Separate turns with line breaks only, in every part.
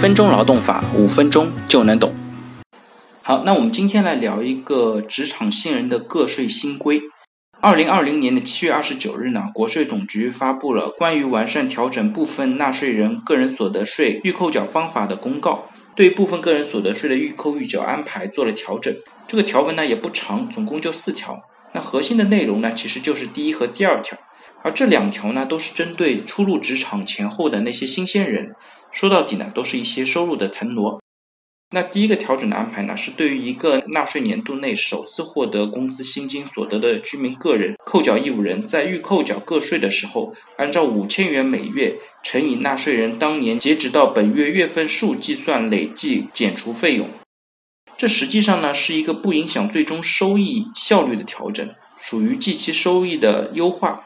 分钟劳动法，五分钟就能懂。好，那我们今天来聊一个职场新人的个税新规。二零二零年的七月二十九日呢，国税总局发布了关于完善调整部分纳税人个人所得税预扣缴方法的公告，对部分个人所得税的预扣预缴安排做了调整。这个条文呢也不长，总共就四条。那核心的内容呢，其实就是第一和第二条。而这两条呢，都是针对初入职场前后的那些新鲜人，说到底呢，都是一些收入的腾挪。那第一个调整的安排呢，是对于一个纳税年度内首次获得工资薪金所得的居民个人扣缴义务人，在预扣缴个税的时候，按照五千元每月乘以纳税人当年截止到本月月份数计算累计减除费用。这实际上呢，是一个不影响最终收益效率的调整，属于计期收益的优化。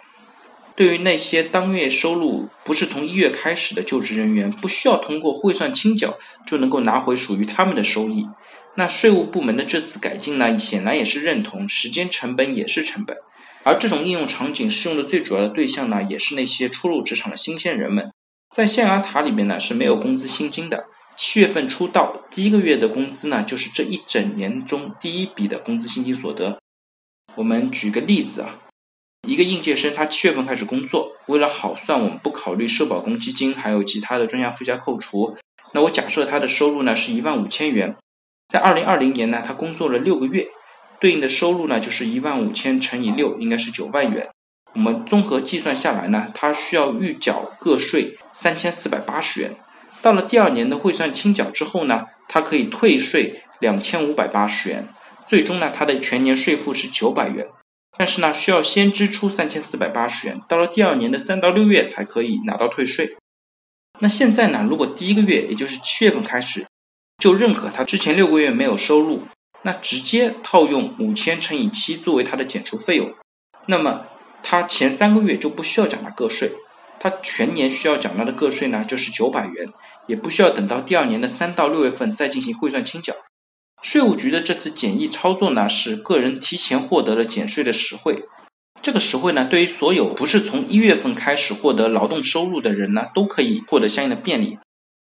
对于那些当月收入不是从一月开始的就职人员，不需要通过汇算清缴就能够拿回属于他们的收益。那税务部门的这次改进呢，显然也是认同时间成本也是成本。而这种应用场景适用的最主要的对象呢，也是那些初入职场的新鲜人们。在象牙塔里面呢是没有工资薪金的，七月份出道第一个月的工资呢，就是这一整年中第一笔的工资薪金所得。我们举个例子啊。一个应届生，他七月份开始工作，为了好算，我们不考虑社保公积金，还有其他的专项附加扣除。那我假设他的收入呢是一万五千元，在二零二零年呢，他工作了六个月，对应的收入呢就是一万五千乘以六，应该是九万元。我们综合计算下来呢，他需要预缴个税三千四百八十元。到了第二年的汇算清缴之后呢，他可以退税两千五百八十元，最终呢，他的全年税负是九百元。但是呢，需要先支出三千四百八十元，到了第二年的三到六月才可以拿到退税。那现在呢，如果第一个月，也就是七月份开始，就认可他之前六个月没有收入，那直接套用五千乘以七作为他的减除费用，那么他前三个月就不需要缴纳个税，他全年需要缴纳的个税呢就是九百元，也不需要等到第二年的三到六月份再进行汇算清缴。税务局的这次简易操作呢，是个人提前获得了减税的实惠。这个实惠呢，对于所有不是从一月份开始获得劳动收入的人呢，都可以获得相应的便利。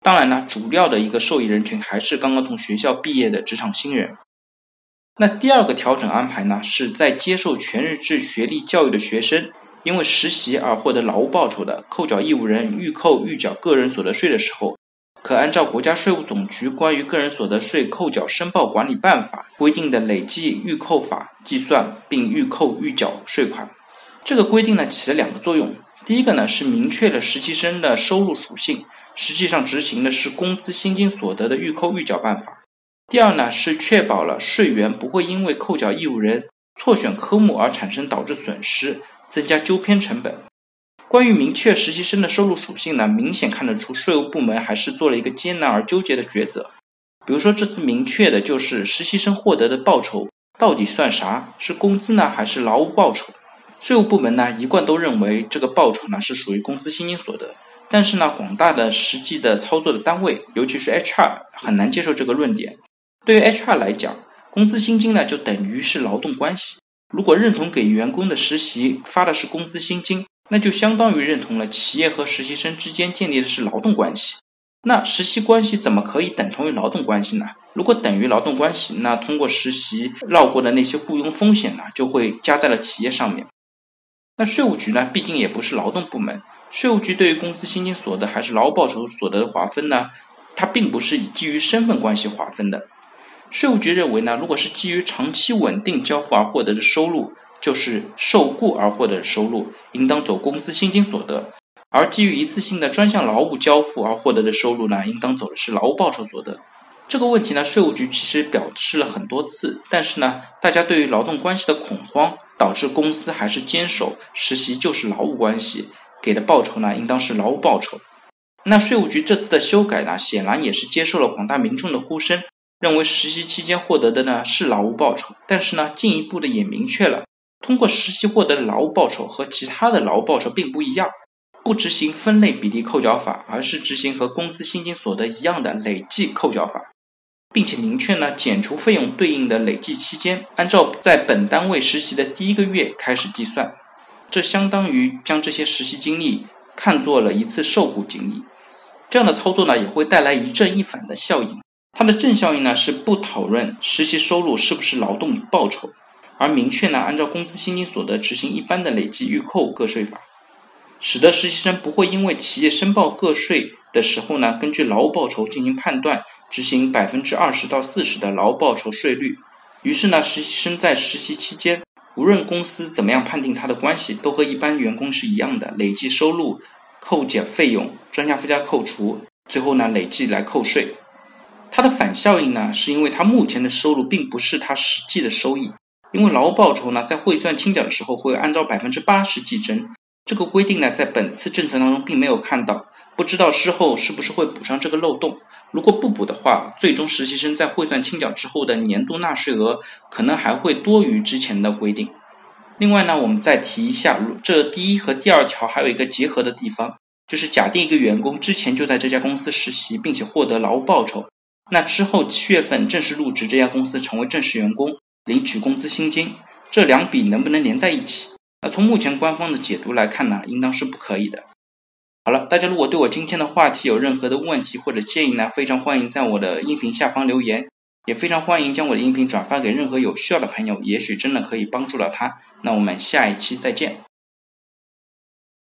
当然呢，主要的一个受益人群还是刚刚从学校毕业的职场新人。那第二个调整安排呢，是在接受全日制学历教育的学生，因为实习而获得劳务报酬的扣缴义务人预扣预缴个人所得税的时候。可按照国家税务总局关于个人所得税扣缴申报管理办法规定的累计预扣法计算并预扣预缴税款。这个规定呢起了两个作用，第一个呢是明确了实习生的收入属性，实际上执行的是工资薪金所得的预扣预缴办法。第二呢是确保了税源不会因为扣缴义务人错选科目而产生导致损失，增加纠偏成本。关于明确实习生的收入属性呢，明显看得出税务部门还是做了一个艰难而纠结的抉择。比如说，这次明确的就是实习生获得的报酬到底算啥？是工资呢，还是劳务报酬？税务部门呢一贯都认为这个报酬呢是属于工资薪金所得，但是呢，广大的实际的操作的单位，尤其是 HR 很难接受这个论点。对于 HR 来讲，工资薪金呢就等于是劳动关系。如果认同给员工的实习发的是工资薪金，那就相当于认同了企业和实习生之间建立的是劳动关系。那实习关系怎么可以等同于劳动关系呢？如果等于劳动关系，那通过实习绕过的那些雇佣风险呢，就会加在了企业上面。那税务局呢，毕竟也不是劳动部门，税务局对于工资薪金所得还是劳务报酬所得的划分呢，它并不是以基于身份关系划分的。税务局认为呢，如果是基于长期稳定交付而获得的收入。就是受雇而获得的收入，应当走工资薪金所得；而基于一次性的专项劳务交付而获得的收入呢，应当走的是劳务报酬所得。这个问题呢，税务局其实表示了很多次，但是呢，大家对于劳动关系的恐慌，导致公司还是坚守实习就是劳务关系，给的报酬呢，应当是劳务报酬。那税务局这次的修改呢，显然也是接受了广大民众的呼声，认为实习期间获得的呢是劳务报酬，但是呢，进一步的也明确了。通过实习获得的劳务报酬和其他的劳务报酬并不一样，不执行分类比例扣缴法，而是执行和工资薪金所得一样的累计扣缴法，并且明确呢减除费用对应的累计期间，按照在本单位实习的第一个月开始计算，这相当于将这些实习经历看作了一次受雇经历。这样的操作呢，也会带来一正一反的效应。它的正效应呢，是不讨论实习收入是不是劳动报酬，而明确呢，按照工资薪金所得执行一般的累计预扣个税法，使得实习生不会因为企业申报个税的时候呢，根据劳务报酬进行判断，执行百分之二十到四十的劳务报酬税率。于是呢，实习生在实习期间，无论公司怎么样判定他的关系，都和一般员工是一样的，累计收入扣减费用，专项附加扣除，最后呢，累计来扣税。它的反效应呢，是因为他目前的收入并不是他实际的收益，因为劳务报酬呢，在汇算清缴的时候会按照百分之八十计征，这个规定呢，在本次政策当中并没有看到，不知道事后是不是会补上这个漏洞。如果不补的话，最终实习生在汇算清缴之后的年度纳税额可能还会多于之前的规定。另外呢，我们再提一下，这第一和第二条还有一个结合的地方，就是假定一个员工之前就在这家公司实习，并且获得劳务报酬。那之后七月份正式入职这家公司，成为正式员工，领取工资薪金，这两笔能不能连在一起？那从目前官方的解读来看呢，应当是不可以的。好了，大家如果对我今天的话题有任何的问题或者建议呢，非常欢迎在我的音频下方留言，也非常欢迎将我的音频转发给任何有需要的朋友，也许真的可以帮助到他。那我们下一期再见。